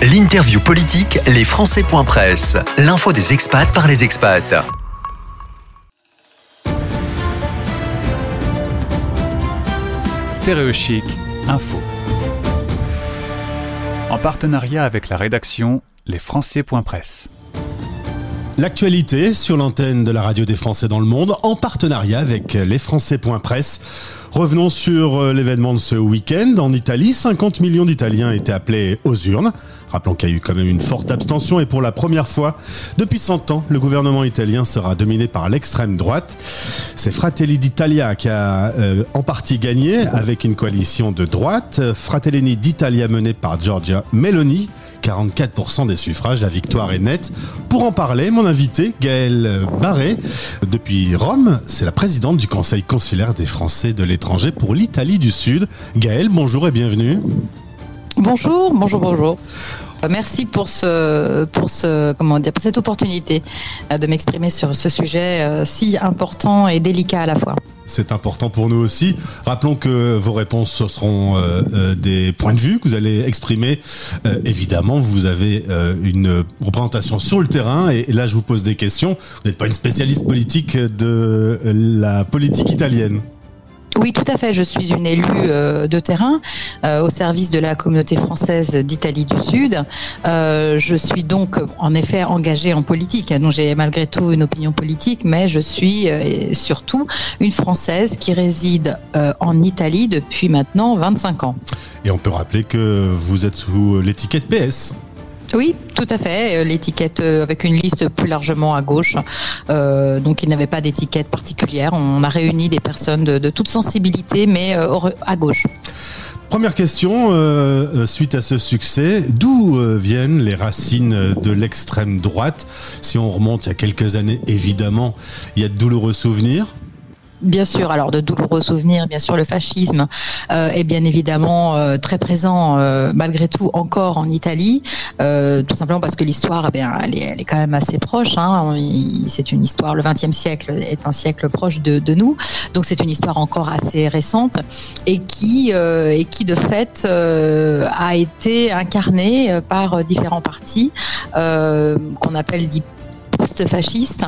L'interview politique, les Presse. L'info des expats par les expats. Stéréochic, info. En partenariat avec la rédaction, les Presse. L'actualité sur l'antenne de la radio des Français dans le monde en partenariat avec les Presse. Revenons sur euh, l'événement de ce week-end. En Italie, 50 millions d'Italiens étaient appelés aux urnes. Rappelons qu'il y a eu quand même une forte abstention et pour la première fois depuis 100 ans, le gouvernement italien sera dominé par l'extrême droite. C'est Fratelli d'Italia qui a euh, en partie gagné avec une coalition de droite. Fratelli d'Italia menée par Giorgia Meloni 44% des suffrages. La victoire est nette. Pour en parler, mon invité, Gaëlle Barré, depuis Rome, c'est la présidente du Conseil consulaire des Français de l'étranger pour l'Italie du Sud. Gaëlle, bonjour et bienvenue. Bonjour, bonjour, bonjour. Merci pour ce, pour ce, comment dire, pour cette opportunité euh, de m'exprimer sur ce sujet euh, si important et délicat à la fois. C'est important pour nous aussi. Rappelons que vos réponses seront euh, des points de vue que vous allez exprimer. évidemment, vous avez une représentation sur le terrain et là, je vous pose des questions. Vous n'êtes pas une spécialiste politique de la politique italienne. Oui, tout à fait. Je suis une élue euh, de terrain euh, au service de la communauté française d'Italie du Sud. Euh, je suis donc en effet engagée en politique. Donc j'ai malgré tout une opinion politique, mais je suis surtout une Française qui réside en Italie depuis maintenant 25 ans. Et on peut rappeler que vous êtes sous l'étiquette PS. Oui, tout à fait. Euh, l'étiquette euh, avec une liste plus largement à gauche. Euh, donc il n'y avait pas d'étiquette particulière. On a réuni des personnes de, de toute sensibilité, mais à gauche. Première question, suite à ce succès, d'où viennent les racines de l'extrême droite? Si on remonte il y a quelques années, évidemment, il y a de douloureux souvenirs. Bien sûr, alors de douloureux souvenirs, bien sûr, le fascisme euh, est bien évidemment euh, très présent euh, malgré tout encore en Italie, tout simplement parce que l'histoire, eh elle, est, quand même assez proche. Hein. c'est une histoire, le XXe siècle est un siècle proche de, nous, donc c'est une histoire encore assez récente et qui, et qui de fait a été incarnée par différents partis qu'on appelle post-fasciste,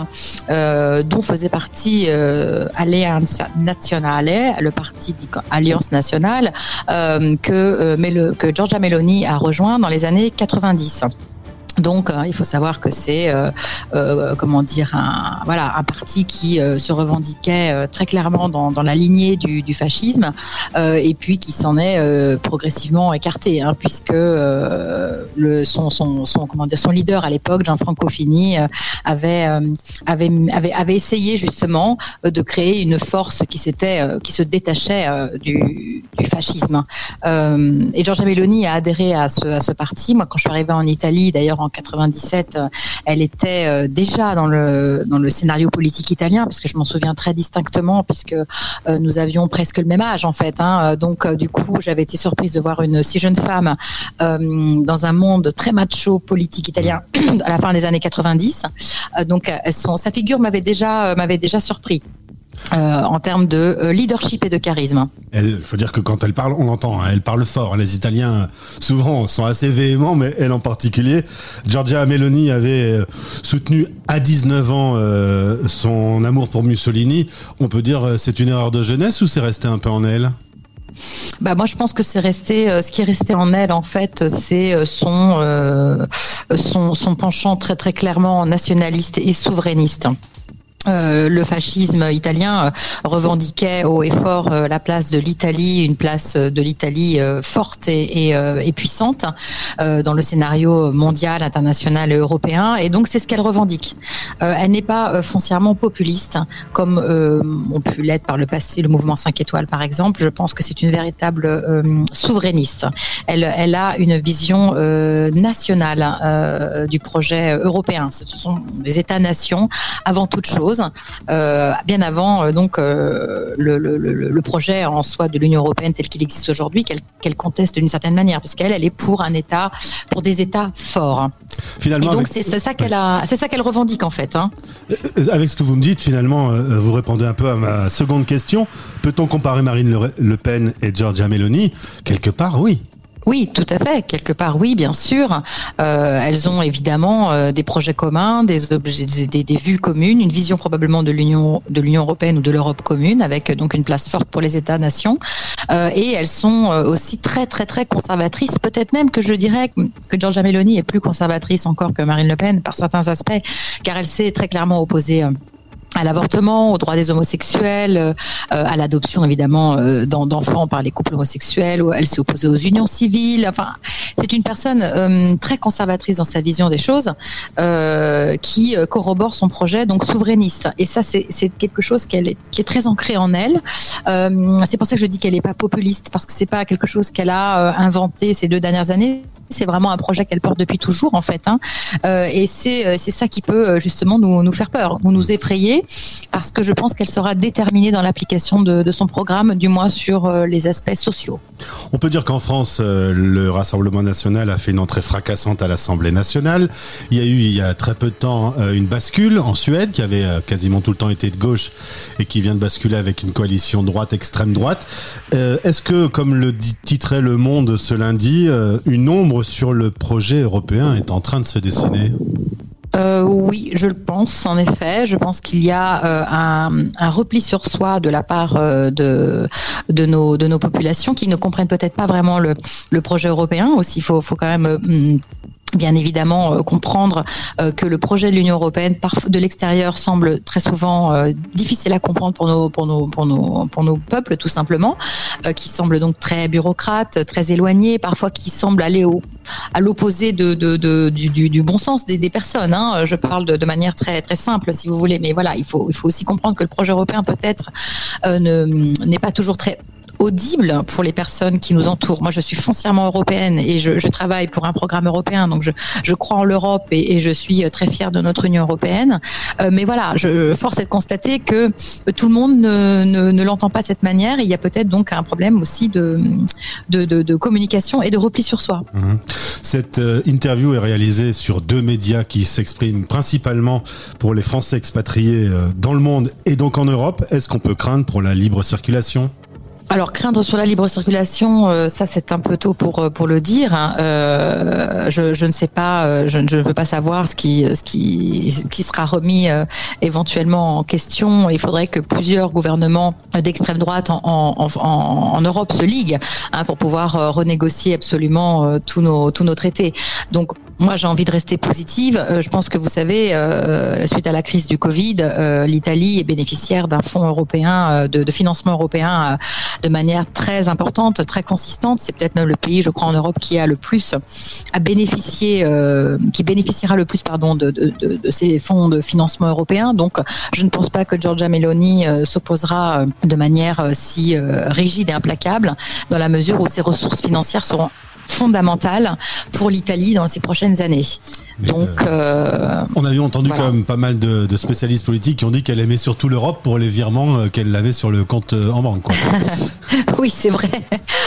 euh, dont faisait partie euh, Allianz Nazionale, le parti Alliance Nationale, euh, que, que Giorgia Meloni a rejoint dans les années 90. Donc, euh, il faut savoir que c'est, euh, euh, comment dire, un, voilà, un parti qui se revendiquait très clairement dans, dans la lignée du, fascisme, et puis qui s'en est progressivement écarté, hein, puisque le, son, son, comment dire, son leader à l'époque, Gianfranco Fini, avait, avait, avait, avait, essayé justement de créer une force qui s'était, qui se détachait du, du fascisme. et Giorgia Meloni a adhéré à ce, à ce parti. Moi, quand je suis arrivée en Italie, d'ailleurs en 97, euh, elle était euh, déjà dans le, dans le scénario politique italien, parce que je m'en souviens très distinctement, puisque euh, nous avions presque le même âge en fait. Hein. Donc du coup, j'avais été surprise de voir une si jeune femme dans un monde très macho politique italien à la fin des années 90. donc sa figure m'avait déjà, m'avait déjà surpris. Euh, en termes de euh, leadership et de charisme. Il faut dire que quand elle parle, on l'entend, hein, elle parle fort. Les Italiens, souvent, sont assez véhéments, mais elle en particulier. Giorgia Meloni avait euh, soutenu à 19 ans son amour pour Mussolini. On peut dire c'est une erreur de jeunesse ou c'est resté un peu en elle? Bah moi je pense que c'est resté ce qui est resté en elle en fait c'est son, son son penchant très très clairement nationaliste et souverainiste. Euh, le fascisme italien euh, revendiquait haut et fort euh, la place de l'Italie, une place de l'Italie forte et, et, puissante dans le scénario mondial, international et européen. Et donc c'est ce qu'elle revendique. Elle n'est pas foncièrement populiste, comme on pu l'être par le passé le mouvement 5 étoiles par exemple. Je pense que c'est une véritable souverainiste. Elle, elle, a une vision nationale du projet européen. Ce sont des États-nations avant toute chose euh, bien avant euh, donc euh, le, projet en soi de l'Union européenne tel qu'il existe aujourd'hui, qu'elle conteste d'une certaine manière, puisqu'elle elle est pour un État, pour des États forts. Finalement, Et donc c'est ça qu'elle a, c'est ça qu'elle revendique en fait. Hein. Avec ce que vous me dites, finalement, vous répondez un peu à ma seconde question. Peut-on comparer Marine Le Pen et Giorgia Meloni? Quelque part, oui. Oui, tout à fait. Quelque part, oui, bien sûr. Euh, elles ont évidemment euh, des projets communs, des, objets, des, des, vues communes, une vision probablement de l'Union de l'Union européenne ou de l'Europe commune, avec donc une place forte pour les États-nations. Euh, et elles sont euh, aussi très, très, très conservatrices. Peut-être même que je dirais que Giorgia Meloni est plus conservatrice encore que Marine Le Pen par certains aspects, car elle s'est très clairement opposée à l'avortement, aux droits des homosexuels, euh, à l'adoption évidemment euh, d'enfants par les couples homosexuels. Elle s'est opposée aux unions civiles. Enfin, c'est une personne euh, très conservatrice dans sa vision des choses, qui corrobore son projet donc souverainiste. Et ça, c'est quelque chose qui est, qui est très ancré en elle. c'est pour ça que je dis qu'elle n'est pas populiste parce que c'est pas quelque chose qu'elle a inventé ces deux dernières années c'est vraiment un projet qu'elle porte depuis toujours en fait. Hein. Euh, et c'est euh, c'est ça qui peut euh, justement nous, nous faire peur, nous nous effrayer, parce que je pense qu'elle sera déterminée dans l'application de, son programme, du moins sur les aspects sociaux. On peut dire qu'en France, le Rassemblement national a fait une entrée fracassante à l'Assemblée nationale. Il y a eu il y a très peu de temps une bascule en Suède qui avait quasiment tout le temps été de gauche et qui vient de basculer avec une coalition droite extrême droite. Est-ce que, comme le titrait Le Monde ce lundi, une ombre sur le projet européen est en train de se dessiner euh, oui, je le pense, en effet. Je pense qu'il y a euh, un, repli sur soi de la part euh, de, de, nos, de nos populations qui ne comprennent peut-être pas vraiment le, le projet européen. Aussi, il faut, faut quand même bien évidemment euh, comprendre euh, que le projet de l'Union européenne de l'extérieur semble très souvent euh, difficile à comprendre pour nos pour nos peuples tout simplement qui semble donc très bureaucrate très éloigné parfois qui semble aller au à l'opposé du, bon sens des, personnes hein. je parle de, manière très simple si vous voulez mais voilà il faut il faut aussi comprendre que le projet européen peut-être n'est pas toujours très audible pour les personnes qui nous entourent. Moi, je suis foncièrement européenne et je, je travaille pour un programme européen, donc je, je crois en l'Europe et, et, je suis très fière de notre Union européenne. Euh, mais voilà, je force est de constater que tout le monde ne, ne, ne l'entend pas de cette manière. il y a peut-être donc un problème aussi de, de, de, communication et de repli sur soi. Mmh. Cette euh, interview est réalisée sur deux médias qui s'expriment principalement pour les Français expatriés euh, dans le monde et donc en Europe. Est-ce qu'on peut craindre pour la libre circulation? Alors craindre sur la libre circulation, euh, ça c'est un peu tôt pour euh, pour le dire. Hein. Euh, je, ne sais pas, je, ne veux pas savoir ce qui ce qui qui sera remis éventuellement en question. Il faudrait que plusieurs gouvernements d'extrême droite en, en, en, en, Europe se liguent hein, pour pouvoir renégocier absolument tous nos tous nos traités. Donc moi, j'ai envie de rester positive. Euh, je pense que vous savez, euh, suite à la crise du Covid, euh, l'Italie est bénéficiaire d'un fonds européen, de, financement européen de manière très importante, très consistante. C'est peut-être le pays, je crois, en Europe qui a le plus à bénéficier, qui bénéficiera le plus, pardon, de, de, ces fonds de financement européen. Donc, je ne pense pas que Giorgia Meloni s'opposera de manière si rigide et implacable, dans la mesure où ses ressources financières seront fondamentale pour l'Italie dans ces prochaines années. Donc, euh, on avait entendu voilà. quand même pas mal de, de, spécialistes politiques qui ont dit qu'elle aimait surtout l'Europe pour les virements euh, qu'elle avait sur le compte euh, en banque. oui, c'est vrai.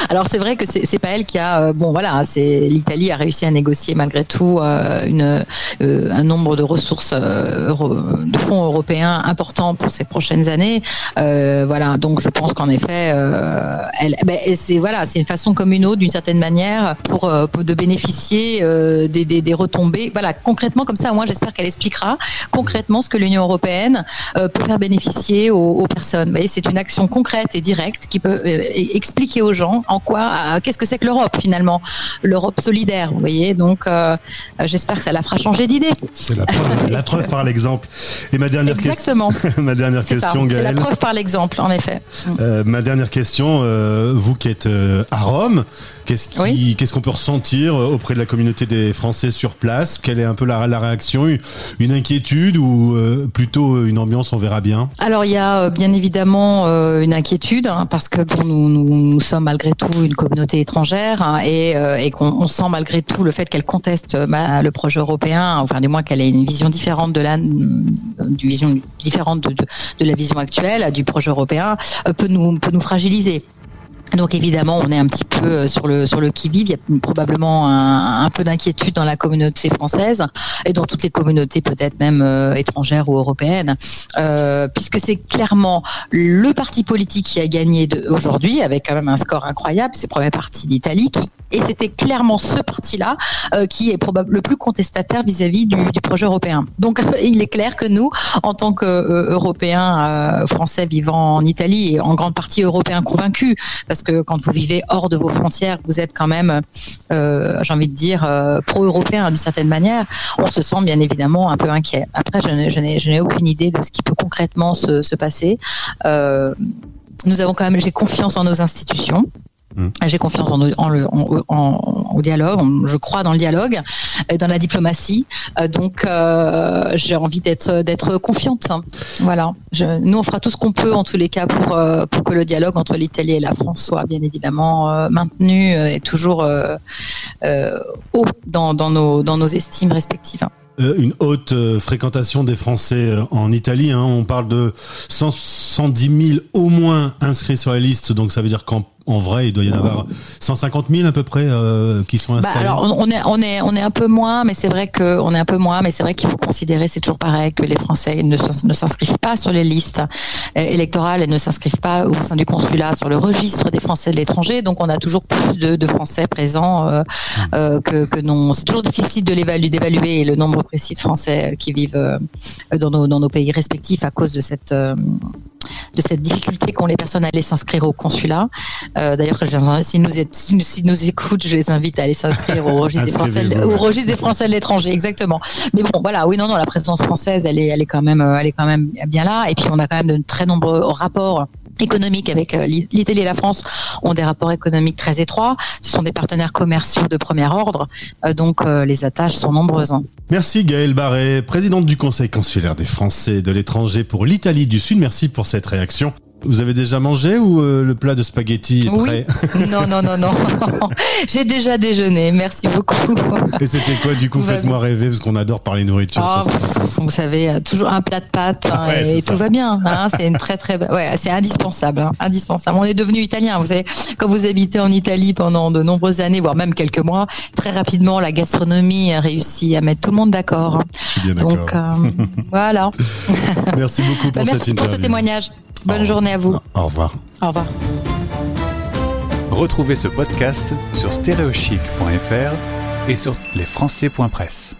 Alors c'est vrai que c'est pas elle qui a bon voilà, c'est l'Italie a réussi à négocier malgré tout une, un nombre de ressources de fonds européens importants pour ces prochaines années. voilà, donc je pense qu'en effet, elle, ben, c'est voilà, c'est une façon comme une autre d'une certaine manière pour, pour de bénéficier des, des, des retombées. Voilà, concrètement, comme ça, moi, j'espère qu'elle expliquera concrètement ce que l'Union européenne euh, peut faire bénéficier aux, aux personnes. Vous voyez, c'est une action concrète et directe qui peut euh, expliquer aux gens en quoi, euh, qu'est-ce que c'est que l'Europe finalement, l'Europe solidaire. Vous voyez, donc euh, j'espère que ça la fera changer d'idée. C'est la preuve, la preuve par l'exemple. Et ma dernière Exactement. question, ma dernière question, C'est la preuve par l'exemple, en effet. Euh, ma dernière question, vous qui êtes à Rome, qu'est-ce qu'on oui. qu peut ressentir auprès de la communauté des Français sur place? Quelle est un peu la, la réaction? Une inquiétude ou euh, plutôt une ambiance On verra bien? Alors il y a euh, bien évidemment euh, une inquiétude hein, parce que bon, nous, sommes malgré tout une communauté étrangère hein, et, euh, et qu'on sent malgré tout le fait qu'elle conteste bah, le projet européen, enfin du moins qu'elle ait une vision différente de la, une vision différente de la vision actuelle du projet européen, peut nous peut nous fragiliser. Donc évidemment, on est un petit peu euh, sur le sur le qui vive. Il y a probablement un, un peu d'inquiétude dans la communauté française et dans toutes les communautés, peut-être même euh, étrangères ou européennes, euh, puisque c'est clairement le parti politique qui a gagné aujourd'hui avec quand même un score incroyable. C'est le premier parti d'Italie qui et c'était clairement ce parti-là euh, qui est probablement le plus contestataire vis-à-vis du, projet européen. Donc il est clair que nous, en tant qu'Européens euh, français vivant en Italie et en grande partie Européens convaincus, parce que quand vous vivez hors de vos frontières, vous êtes quand même, euh, j'ai envie de dire, euh, pro-européen d'une certaine manière, on se sent bien évidemment un peu inquiet. Après, je n'ai aucune idée de ce qui peut concrètement se, se passer. Euh, nous avons quand même, j'ai confiance en nos institutions. Mmh. J'ai confiance en, le, en, au dialogue, je crois dans le dialogue, dans la diplomatie. Donc, euh, j'ai envie d'être d'être confiante. Voilà. Je, nous, on fera tout ce qu'on peut en tous les cas pour euh, pour que le dialogue entre l'Italie et la France soit bien évidemment euh, maintenu et toujours euh, haut dans, dans, nos dans nos estimes respectives. Euh, une haute euh, fréquentation des Français euh, en Italie. Hein. On parle de 100, 110 000 au moins inscrits sur la liste, donc ça veut dire qu'en en vrai, il doit y en avoir 150 000 à peu près euh, qui sont installés. Bah alors, on est, on est, on est un peu moins, mais c'est vrai que on est un peu moins, mais c'est vrai qu'il faut considérer, c'est toujours pareil, que les Français ne, ne s'inscrivent pas sur les listes électorales et ne s'inscrivent pas au sein du consulat sur le registre des Français de l'étranger. Donc, on a toujours plus de, de Français présents euh, euh, que, que non. C'est toujours difficile de l'évaluer, d'évaluer le nombre précis de Français qui vivent dans nos, dans nos pays respectifs à cause de cette de cette difficulté qu'ont les personnes à aller s'inscrire au consulat. Euh, D'ailleurs, si nous, si nous écoutent, je les invite à aller s'inscrire au registre des Français, au registre des Français de l'étranger, exactement. Mais bon, voilà, oui, non, non, la présidence française, elle est, elle est quand même, elle est quand même bien là. Et puis, on a quand même de très nombreux rapports économiques avec l'Italie et la France ont des rapports économiques très étroits. Ce sont des partenaires commerciaux de premier ordre, donc les attaches sont nombreuses. Merci Gaëlle Barré, présidente du Conseil consulaire des Français de l'étranger pour l'Italie du Sud. Merci pour cette réaction. Vous avez déjà mangé ou euh, le plat de spaghetti est prêt oui. Non, non, non, non. J'ai déjà déjeuné. Merci beaucoup. Et c'était quoi du coup Faites-moi rêver parce qu'on adore parler nourriture. Oh, vous savez, toujours un plat de pâtes hein, ouais, et, tout va bien. Hein, c'est une très très, ouais, c'est indispensable, hein, indispensable. On est devenu italien. Vous savez, quand vous habitez en Italie pendant de nombreuses années, voire même quelques mois, très rapidement la gastronomie a réussi à mettre tout le monde d'accord. Donc euh, voilà. Merci beaucoup pour bah, cette merci interview. pour ce témoignage. Bonne journée à vous. Au revoir. Au revoir. Retrouvez ce podcast sur stereochic.fr et sur lesfrançais.press.